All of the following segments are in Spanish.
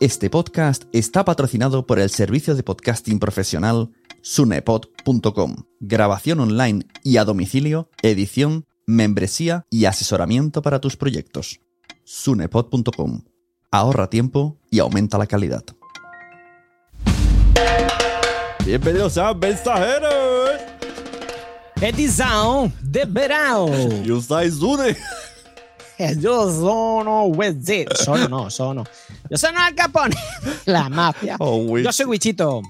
Este podcast está patrocinado por el servicio de podcasting profesional sunepod.com. Grabación online y a domicilio, edición, membresía y asesoramiento para tus proyectos. sunepod.com. Ahorra tiempo y aumenta la calidad. Bienvenidos a Mensajeros. Edição de verão. Yo soy Sune. Yo sono Wezit. Sono no, sono. Yo sono Al Capone. La mafia. Oh. Yo soy Wichito.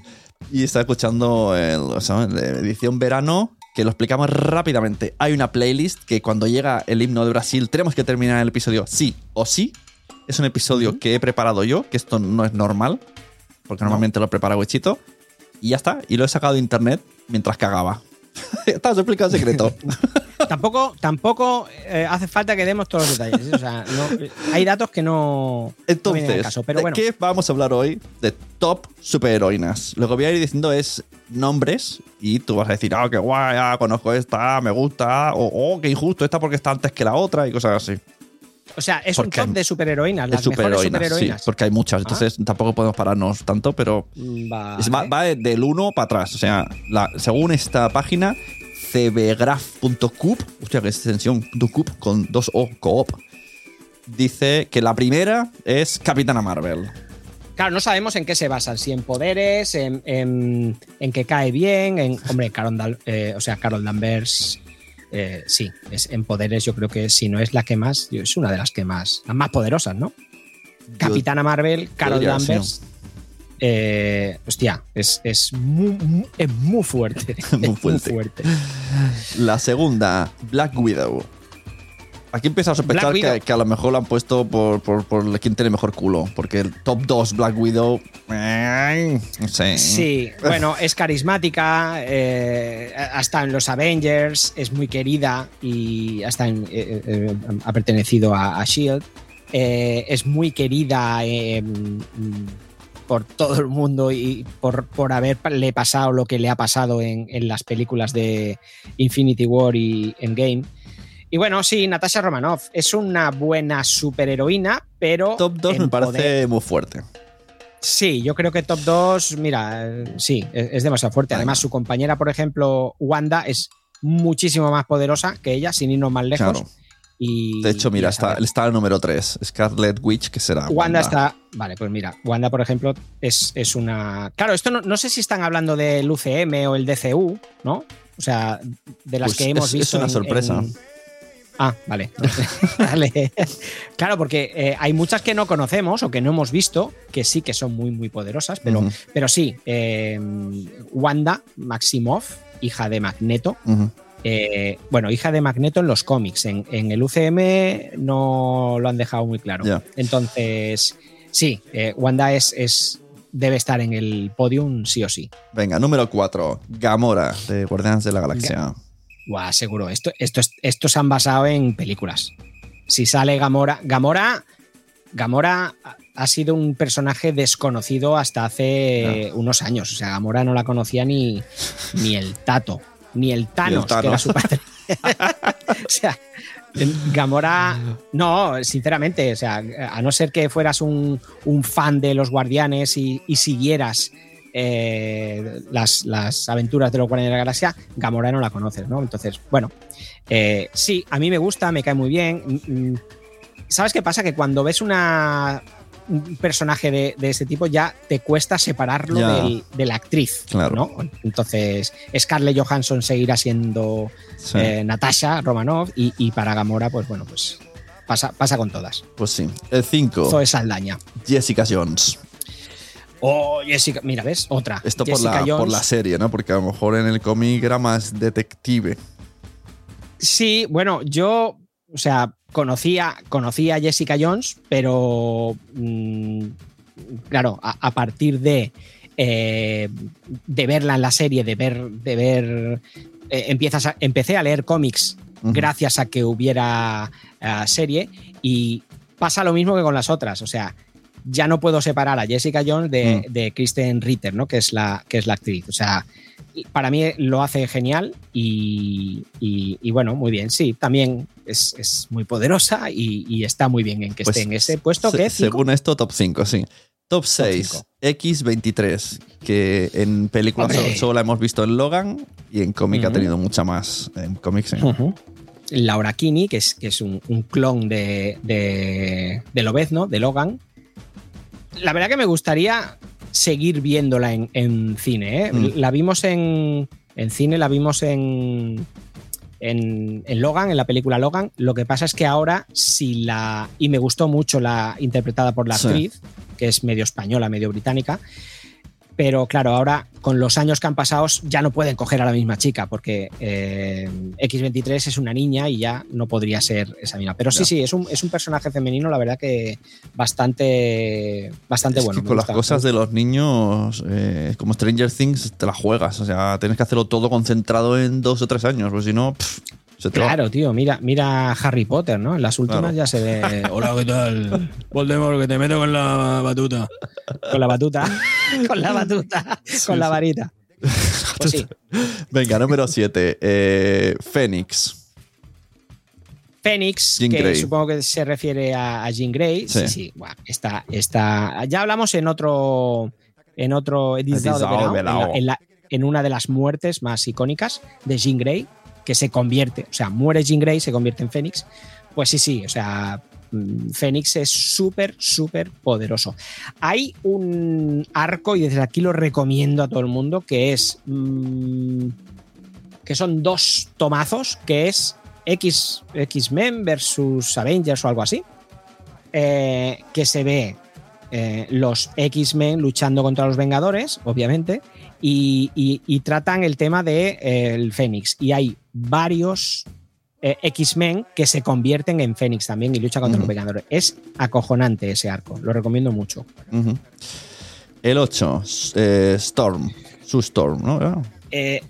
Y está escuchando el, la edición verano, que lo explicamos rápidamente. Hay una playlist que cuando llega el himno de Brasil tenemos que terminar el episodio sí o sí. Es un episodio que he preparado yo, que esto no es normal, porque normalmente lo prepara Wichito. Y ya está. Y lo he sacado de internet mientras cagaba. Está, os he explicado el secreto. Tampoco, tampoco eh, hace falta que demos todos los detalles. O sea, no- hay datos que no, Entonces, caso. Pero ¿de bueno, qué vamos a hablar hoy? De top superheroínas. Lo que voy a ir diciendo es nombres y tú vas a decir, ah, qué guay, ah, conozco esta, me gusta, o oh, qué injusto esta porque está antes que la otra y cosas así. o sea, es un top de superheroínas. De Las mejores superheroínas, sí, porque hay muchas, entonces tampoco podemos pararnos tanto, pero Vale. es- va, va de- del 1 para atrás. O sea, la- según esta página, cbgraph.coop, hostia, que es extensión, .coop con dos O, coop, dice que la primera es Capitana Marvel. Claro, no sabemos en qué se basan, si en poderes, en, en- en que cae bien, en. Hombre, Carol, Dal- eh, o sea, Carol Danvers. eh, sí, es, en poderes yo creo que si no es la que más, es una de las que más, las más poderosas, ¿no? Capitana Marvel, Carol Danvers. Eh, hostia, es, es, muy, muy- es muy fuerte. Muy fuerte. fuerte. La segunda, Black Widow. Aquí empiezo a sospechar que, que a lo mejor la han puesto por, por, por quién tiene mejor culo. Porque el top 2 Black Widow. No sé. Sí, bueno, es carismática, eh, hasta en los Avengers, es muy querida y hasta en- eh, eh, ha pertenecido a, a Shield. Es muy querida por todo el mundo y por, por haberle pasado lo que le ha pasado en, en las películas de Infinity War y Endgame. Y bueno, sí, Natasha Romanoff es una buena superheroína, pero. Top 2 en me parece poder- muy fuerte. Sí, yo creo que top 2, mira, sí, es, es demasiado fuerte. Además, su compañera, por ejemplo, Wanda, es muchísimo más poderosa que ella, sin irnos más lejos. Claro. Y, De hecho, mira, está, está el número 3. Scarlet Witch, que será. Wanda está. Vale, pues mira, Wanda, por ejemplo, es, es una. Claro, esto no, no sé si están hablando del UCM o el DCU, ¿no? O sea, de las Pues que hemos es- visto. es una en- sorpresa. en- Ah, vale. Vale. Claro, porque eh, hay muchas que no conocemos o que no hemos visto, que sí que son muy, muy poderosas, pero, pero sí, eh, Wanda Maximoff, hija de Magneto. Eh, bueno, hija de Magneto en los cómics, en, en el UCM no lo han dejado muy claro. Entonces, sí, eh, Wanda es, es, debe estar en el podium sí o sí. Venga, número 4. Gamora, de Guardianes de la Galaxia. Buah, seguro, esto, esto, es- estos se han basado en películas. Si sale Gamora, Gamora, Gamora ha sido un personaje desconocido hasta hace unos años. O sea, Gamora no la conocía ni, ni el Tato, ni el Thanos, que era su padre. o sea, Gamora, no, sinceramente, o sea, a no ser que fueras un, un fan de los guardianes y, y siguieras eh, las, las aventuras de los guardianes de la galaxia, Gamora no la conoces, ¿no? Entonces, bueno, eh, sí, a mí me gusta, me cae muy bien. Mm, mm, ¿Sabes qué pasa? Que cuando ves una, un personaje de, de ese tipo ya te cuesta separarlo del- de la actriz, Claro. ¿no? Entonces, Scarlett Johansson seguirá siendo Sí, eh, Natasha Romanoff y, y para Gamora, pues bueno, pues pasa, pasa con todas. pues sí. El 5. Zoe Saldaña. Jessica Jones. Oh, Jessica, mira, ¿ves? Otra. Esto por la, por la serie, ¿no? Porque a lo mejor en el cómic era más detective. Sí, bueno, yo, o sea, conocía, conocía a Jessica Jones, pero mm, claro, a, a partir de, eh, de verla en la serie, de ver, de ver, eh, empiezas a- empecé a leer cómics gracias a que hubiera eh, serie y pasa lo mismo que con las otras, o sea, ya no puedo separar a Jessica Jones de, Mm. de Kristen Ritter, ¿no? Que es la, que es la actriz, o sea, para mí lo hace genial y, y- y bueno, muy bien. Sí, también es, es muy poderosa y, y está muy bien en que Pues, esté en ese puesto Se- que es según esto, top 5, sí. Top 6, cinco. X23, que en películas solo, solo la hemos visto en Logan y en cómic ha tenido mucha más. En cómics, sí. Ujú. Laura Kinney, que es, que es un, un clon de, de, de Lobezno, de Logan. La verdad que me gustaría seguir viéndola en, en cine. ¿eh? Mm. La vimos en, en cine, la vimos en, en, en Logan, en la película Logan. Lo que pasa es que ahora, si la. Y me gustó mucho la interpretada por la Sí. actriz, que es medio española, medio británica. Pero claro, ahora con los años que han pasado ya no pueden coger a la misma chica porque eh, X23 es una niña y ya no podría ser esa misma. Pero sí, sí, es un, es un personaje femenino, la verdad que bastante, bastante Es bueno. que con las cosas de los niños, eh, como Stranger Things, te las juegas. O sea, tienes que hacerlo todo concentrado en dos o tres años, porque si no, pff. Claro, tío, mira, mira Harry Potter, ¿no? En las últimas Claro. ya se ve Hola, ¿qué tal? Voldemort, que te meto con la batuta. con la batuta, con la batuta, con la varita. Pues sí, Venga, número 7. Fénix. Fénix, Jean que Grey. supongo que se refiere a, a Jean Grey. Sí, Sí. sí, buah, está, está. Ya hablamos en otro. En otro en, la- en la- en una de las muertes más icónicas de Jean Grey, que se convierte, o sea, muere Jean Grey, se convierte en Fénix. Pues sí, sí, o sea, mm, Fénix es súper, súper poderoso. Hay un arco, y desde aquí lo recomiendo a todo el mundo, que es. mm, que son dos tomazos, que es X-Men versus Avengers o algo así. eh, que se ve eh, los X-Men luchando contra los Vengadores, obviamente, y, y- y tratan el tema de eh, Fénix. Y hay varios eh, X-Men que se convierten en Fénix también y luchan contra los Vengadores. Es acojonante ese arco, lo recomiendo mucho. El 8. Storm. Su Storm, ¿no? Eh,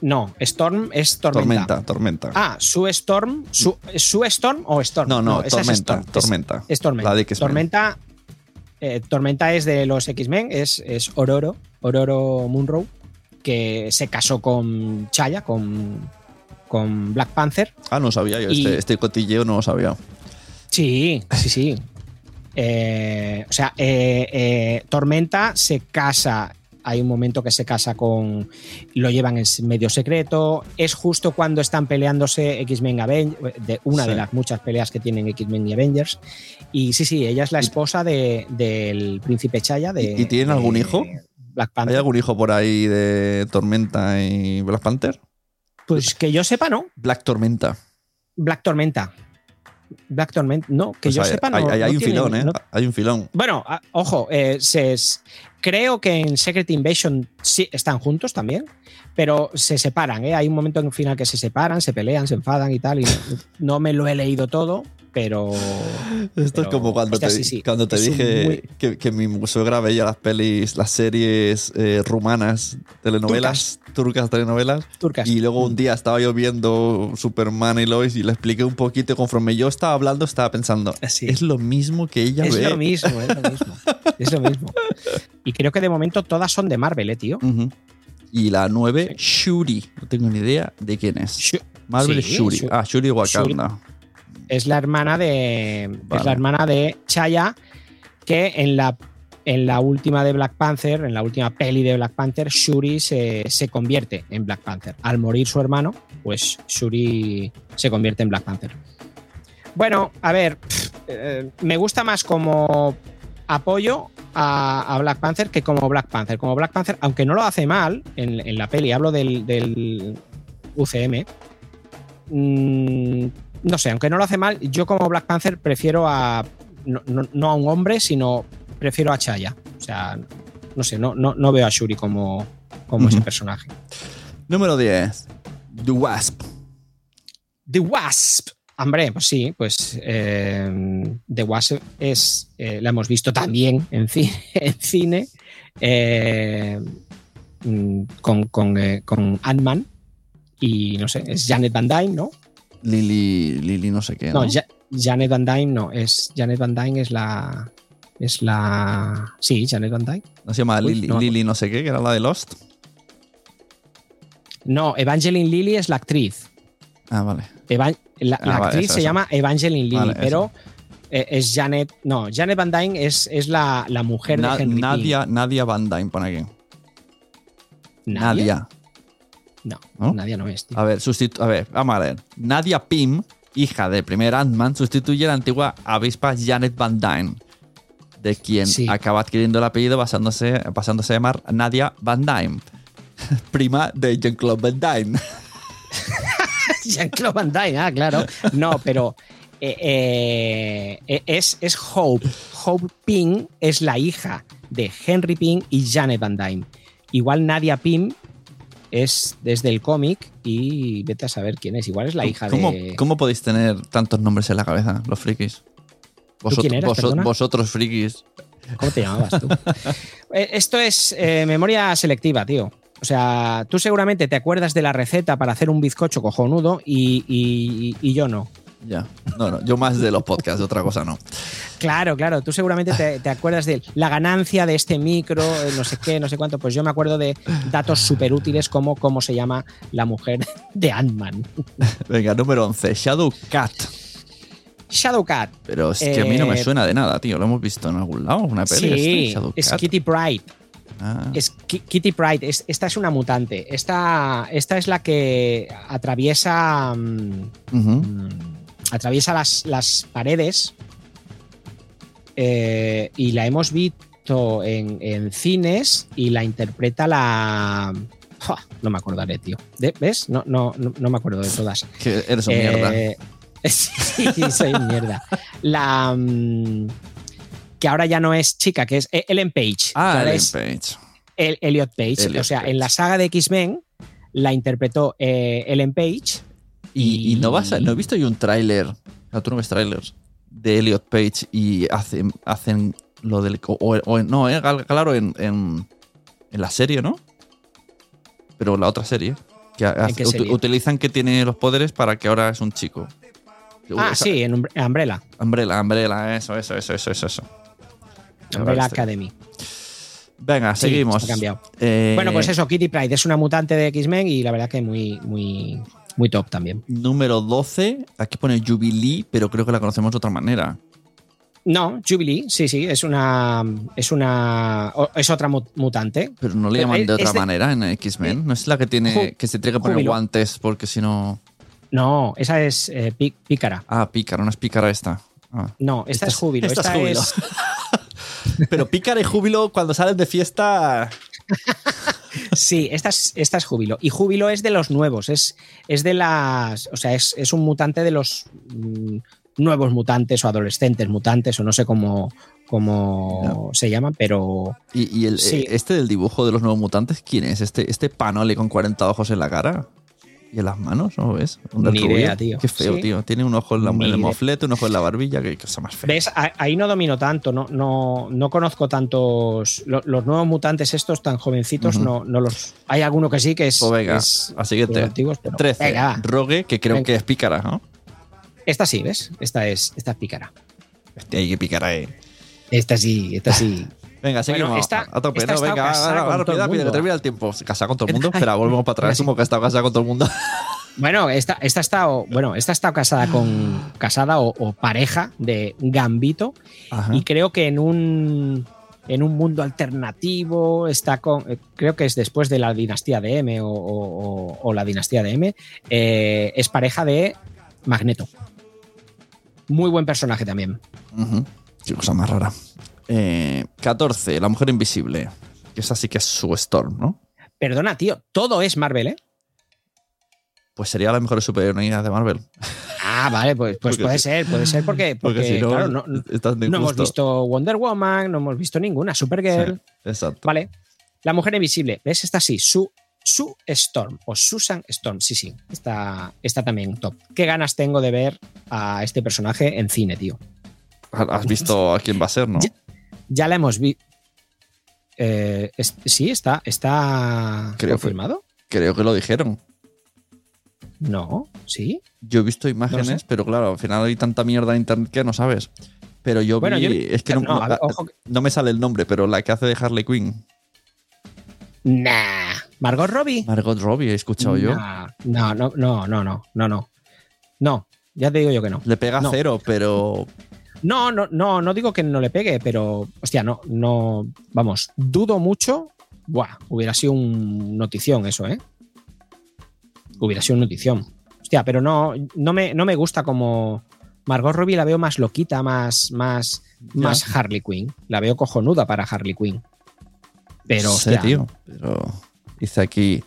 no, Storm es tormenta. Tormenta, tormenta. Ah, Sue Storm. Su, ¿Sue Storm o Storm? no, no, es tormenta, Storm, tormenta. Es, Tormenta. La de. Tormenta, eh, Tormenta es de los X-Men, es, es Ororo, Ororo Munro, que se casó con Chaya, con, con Black Panther. Ah, no sabía yo. Y- Este, este cotilleo no lo sabía. Sí, sí, sí. Eh, o sea, eh, eh, Tormenta se casa. Hay un momento que se casa con. Lo llevan en medio secreto. Es justo cuando están peleándose X-Men Avengers. De una Sí. de las muchas peleas que tienen X-Men y Avengers. Y sí, sí, ella es la esposa de- del príncipe Chaya. De, ¿Y- y tienen de algún hijo? Black ¿Hay Panther. algún hijo por ahí de Tormenta y Black Panther? Pues que yo sepa, no. Black Tormenta. Black Tormenta. Black Tormenta. No, que Pues yo hay, sepa, no. hay- hay no un filón, ¿eh? no- Hay un filón. Bueno, a- ojo, eh, se es- creo que en Secret Invasion sí están juntos también, pero se separan. ¿eh? Hay un momento en el final que se separan, se pelean, se enfadan y tal. Y no, no me lo he leído todo, pero. Esto es como cuando te, sí, sí. cuando te dije muy- que, que mi suegra veía las pelis, las series eh, rumanas, telenovelas, turcas, telenovelas. Turcas. Y luego un día estaba yo viendo Superman y Lois y le expliqué un poquito y conforme yo estaba hablando estaba pensando, Sí. es lo mismo que ella es ve. lo mismo, es lo mismo. es lo mismo. Y creo que de momento todas son de Marvel, ¿eh, tío? Y la 9, Shuri. No tengo ni idea de quién es. Marvel sí, Shuri. Shu- Ah, Shuri Wakanda. es la hermana de. Es la hermana de Chaya, que en la, en la última de Black Panther, en la última peli de Black Panther, Shuri se, se convierte en Black Panther. Al morir su hermano, pues Shuri se convierte en Black Panther. Bueno, a ver, pff, eh, me gusta más como apoyo a, a Black Panther que como Black Panther. Como Black Panther, aunque no lo hace mal en, en la peli, hablo del, del UCM. mm, no sé, aunque no lo hace mal, yo como Black Panther prefiero a. No, no- no a un hombre, sino prefiero a Chaya. O sea, no sé, no, no, no veo a Shuri como, como ese personaje. Número 10, The Wasp. The Wasp. Hombre, pues sí, pues eh, The Wasp es, eh, la hemos visto también en, ci- en cine eh, mm, con, con, con Ant-Man y no sé, es Janet Van Dyne, ¿no? Lily, Lily no sé qué. No, ¿no? Ja- Janet Van Dyne no, es Janet Van Dyne es la es la sí, Janet Van Dyne. ¿No se llama Uy, Lily, no Lily no sé qué, que era la de Lost? No, Evangeline Lilly es la actriz. Ah, vale. Evan- la, Ah, la vale, actriz se llama Evangeline Lilly, Vale, pero eh, es Janet. No, Janet Van Dyne es, es la, la mujer Na- de Henry Nadia, Nadia Van Dyne, pone aquí. Nadia. No, ¿No? Nadia no es, tío. A ver, a ver, vamos a ver. Nadia Pym, hija del primer Ant-Man, sustituye a la antigua avispa Janet Van Dyne, de quien Sí. acaba adquiriendo el apellido basándose, pasándose a llamar Nadia Van Dyne, prima de Jean-Claude Van Dyne. Jean-Claude Van Dyne, ah, claro. No, pero eh, eh, eh, es, es Hope. Hope Pym es la hija de Henry Pym y Janet Van Dyne. Igual Nadia Pym es desde el cómic y vete a saber quién es. Igual es la hija ¿Cómo, de. ¿Cómo podéis tener tantos nombres en la cabeza, los frikis? Vosotros, quién frikis. ¿Cómo te llamabas tú? Esto es eh, memoria selectiva, tío. O sea, tú seguramente te acuerdas de la receta para hacer un bizcocho cojonudo y, y- y yo no. Ya. No, no, yo más de los podcasts, de otra cosa no. Claro, claro, tú seguramente te, te acuerdas de la ganancia de este micro, eh, no sé qué, no sé cuánto. Pues yo me acuerdo de datos súper útiles como cómo se llama la mujer de Ant-Man. Venga, número 11, Shadow Cat. Shadowcat. Pero es que a mí no me Eh, suena de nada, tío. Lo hemos visto en algún lado, una peli. Sí, este, Shadow es Cat. Kitty Pride. Ah, Es Ki- Kitty Pride, es- esta es una mutante. Esta, esta es la que atraviesa. mm, mm, atraviesa las, las paredes. eh, y la hemos visto en, en cines y la interpreta la. No me acordaré, tío. De- ¿Ves? No, no, no, no me acuerdo de todas. Que eres un mierda. Eh, sí, soy mierda. La. mm, que ahora ya no es chica, que es Ellen Page. Ah, Ellen es Page. el- Elliot Page. Elliot o sea, Page. en la saga de X-Men la interpretó eh, Ellen Page. Y, y no vas a- no he visto yo un tráiler. No, tú no ves trailers. De Elliot Page y hacen, hacen lo del. O, o- no, eh, claro, en, en, en la serie, ¿no? Pero la otra serie. Que hace- ut- utilizan que tiene los poderes para que ahora es un chico. Ah, Esa- sí, en Umbre- Umbrella. Umbrella, Umbrella, eso, eso, eso, eso, eso. Umbrella. Academy. Venga, Sí, seguimos. Eh, Bueno, pues eso, Kitty Pride es una mutante de X-Men y la verdad que muy, muy, muy top también. Número 12. Aquí pone Jubilee, pero creo que la conocemos de otra manera. No, Jubilee, sí, sí, es una. Es una. Es otra mu- mutante. Pero no le llaman de otra de- manera en X-Men. No es la que tiene que se tiene que poner Júbilo. guantes porque si no. No, esa es eh, Pí- Pícara. Ah, pícara, no es pícara esta. Ah. No, esta, es Júbilo. esta Esta, es Júbilo. es. Pero pícara y júbilo cuando salen de fiesta. Sí, esta es, esta es Júbilo. Y Júbilo es de los nuevos. Es, es de las. O sea, es, es un mutante de los mm, nuevos mutantes o adolescentes mutantes, o no sé cómo, cómo se llaman, pero. Y, y el, Sí. eh, este del dibujo de los nuevos mutantes, ¿quién es? ¿Este, este panole con 40 ojos en la cara? ¿Y en las manos? ¿No ves? Un Ni idea, tío. Qué feo, Sí. tío. Tiene un ojo en, la, en el moflete, un ojo en la barbilla. Qué cosa más fea. ¿Ves? Ahí no domino tanto, no, no, no conozco tantos. lo- Los, nuevos mutantes estos tan jovencitos, no, no los. Hay alguno que sí, que es. Pues venga, es a siguiente. de los antiguos, pero- 13. Venga, va. Rogue, que creo Venga. que es pícara, ¿no? Esta sí, ¿ves? Esta es, esta es pícara. Hostia, hay que pícara, eh. Esta sí, esta sí. Venga, seguimos. Bueno, esta- a tope, esta no, venga, que termina el tiempo. ¿Casada con todo el mundo? Espera, volvemos para atrás. Como que ha estado casada con todo el mundo. Bueno, esta, esta ha estado, bueno, esta ha estado casada con casada o, o pareja de Gambito Ajá. y creo que en un en un mundo alternativo está con eh, creo que es después de la dinastía de M o, o- o- o la dinastía de M eh, es pareja de Magneto. Muy buen personaje también. Ujú. Qué cosa más rara. Eh, 14. La mujer invisible. Que esa sí que es su Storm, ¿no? Perdona, tío, todo es Marvel, ¿eh? Pues sería la mejor superheroína de Marvel. Ah, vale, pues, pues puede sí. ser, puede ser porque, porque, Porque si no, claro, no, hemos visto Wonder Woman, no hemos visto ninguna, Supergirl. Sí, exacto. Vale. La mujer invisible. ¿Ves? Esta sí. Su Sue Storm o Susan Storm. Sí, sí, está, está también top. Qué ganas tengo de ver a este personaje en cine, tío. Has visto a quién va a ser, ¿no? Ya, ya la hemos visto. sí, está, está Creo que- confirmado. Creo que lo dijeron. No, sí. Yo he visto imágenes, No sé. pero claro, al final hay tanta mierda en internet que no sabes. Pero yo Bueno, vi, yo- es que no, ver, me sale el nombre, pero la que hace de Harley Quinn. Nah. Margot Robbie. Margot Robbie, he escuchado yo. Nah, No, no, no, no, no, no, no. No, ya te digo yo que no. Le pega cero, pero No, no, no, no digo que no le pegue, pero, hostia, no, no, vamos, dudo mucho. Buah, hubiera sido un notición eso, ¿eh? Hubiera sido un notición. Hostia, pero no, no me, no me gusta como Margot Robbie la veo más loquita, más, más, más Harley Quinn. La veo cojonuda para Harley Quinn. Pero, no sé, hostia, tío. Pero dice aquí.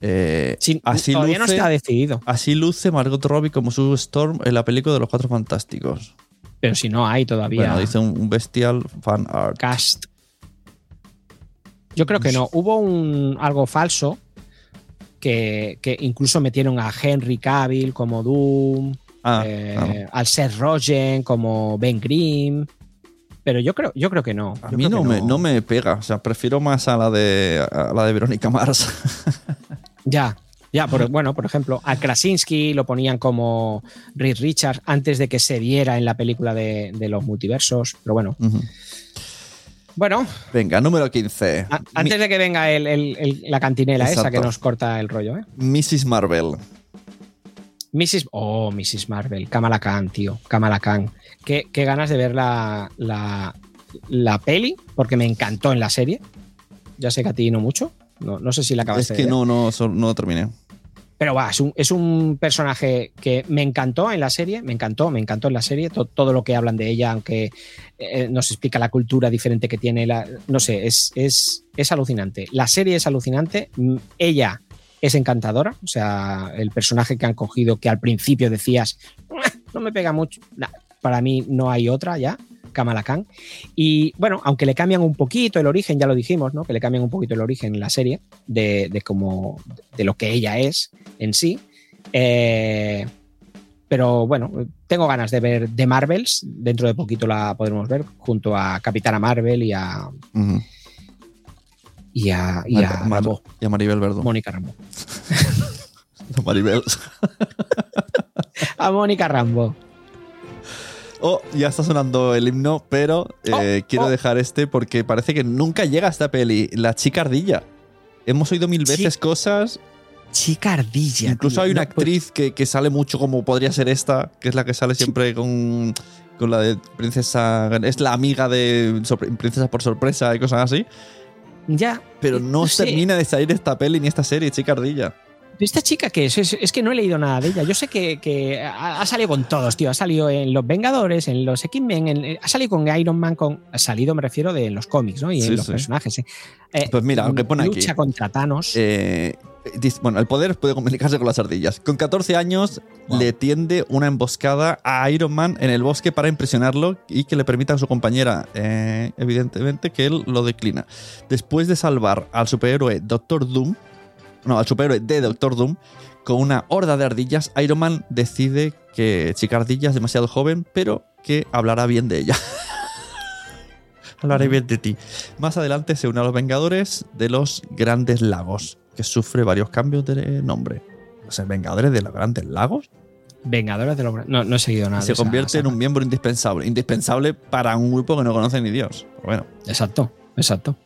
eh, sí, así, todavía no luce, está decidido. así luce Margot Robbie como su Storm en la película de los Cuatro Fantásticos. Pero si no hay todavía Bueno, dice un, bestial fan art. cast. Yo creo que no. Hubo un algo falso que, que incluso metieron a Henry Cavill como Doom, Ah, eh, claro. al Seth Rogen como Ben Grimm. Pero yo creo, yo creo que no. A Yo mí no me, no me pega. O sea, prefiero más a la de, a la de Verónica Mars. Ya, ya, por, bueno, por ejemplo, a Krasinski lo ponían como Reed Richards antes de que se viera en la película de, de los multiversos. Pero bueno, bueno, Venga, número 15. a- antes de que venga el- el- el- la cantinela esa que nos corta el rollo, ¿eh? Mrs. Marvel. Mrs. Oh, Mrs. Marvel, Kamala Khan, tío, Kamala Khan. Qué, qué ganas de ver la, la, la peli, porque me encantó en la serie. Ya sé que a ti no mucho. No, no sé si la Es acabaste que de ver. no, no, no terminé. Pero va, es un, es un personaje que me encantó en la serie, me encantó, me encantó en la serie, to- todo lo que hablan de ella, aunque eh, nos explica la cultura diferente que tiene, la, no sé, es, es, es alucinante. La serie es alucinante, ella es encantadora, o sea, el personaje que han cogido que al principio decías, "Ah, no me pega mucho, Nah, para mí no hay otra ya. Kamala Khan. Y bueno, aunque le cambian un poquito el origen, ya lo dijimos, ¿no? Que le cambian un poquito el origen en la serie de, de cómo de lo que ella es en sí. Eh, pero bueno, tengo ganas de ver The Marvels. Dentro de poquito la podremos ver junto a Capitana Marvel y a, y a, y a Mar- Rambo, y a Maribel. Mónica Rambo. Maribel. A Mónica Rambo. Oh, ya está sonando el himno, pero eh, Oh, quiero oh. dejar este porque parece que nunca llega a esta peli. La chica ardilla. Hemos oído mil veces cosas. Chica ardilla. Incluso tío. hay una No, pues- actriz que, que sale mucho como podría ser esta, que es la que sale siempre con, con la de Princesa. Es la amiga de Princesa por sorpresa y cosas así. Ya. Pero no termina de salir esta peli ni esta serie, chica ardilla. ¿Esta chica qué es? es? es que no he leído nada de ella. Yo sé que, que ha, ha salido con todos, tío. Ha salido en Los Vengadores, en los X-Men, en- ha salido con Iron Man, con, ha salido, me refiero, de los cómics, ¿no? Y Sí, en los sí. personajes. ¿eh? Eh, Pues mira, aunque pone aquí. Lucha contra Thanos. Eh, bueno, el poder puede comunicarse con las ardillas. Con 14 años Wow. le tiende una emboscada a Iron Man en el bosque para impresionarlo y que le permita a su compañera, eh, evidentemente, que él lo declina. Después de salvar al superhéroe Doctor Doom, no, al superhéroe de Doctor Doom, con una horda de ardillas, Iron Man decide que Chica Ardilla es demasiado joven, pero que hablará bien de ella. Hablaré bien de ti. Más adelante se une a los Vengadores de los Grandes Lagos, que sufre varios cambios de nombre. O sea, Vengadores de los Grandes Lagos Vengadores de los. No, no he seguido nada. se esa convierte en un miembro indispensable. Indispensable para un grupo que no conoce ni Dios. Pero bueno, Exacto, exacto.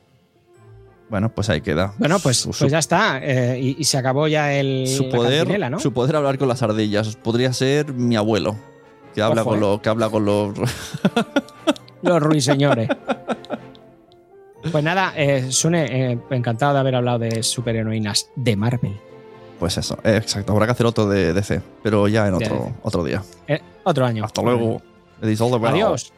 Bueno, pues ahí queda. Bueno, pues, Su- pues ya está. eh, y, y se acabó ya el. su poder, ¿no? su poder hablar con las ardillas. Podría ser mi abuelo. Que habla, con eh. los, que habla con los. Los ruiseñores. Pues nada, eh, Sune, encantado de haber hablado de superheroínas de Marvel. Pues eso, exacto. Habrá que hacer otro de DC, pero ya en otro, otro día. Otro año. Hasta luego. Adiós.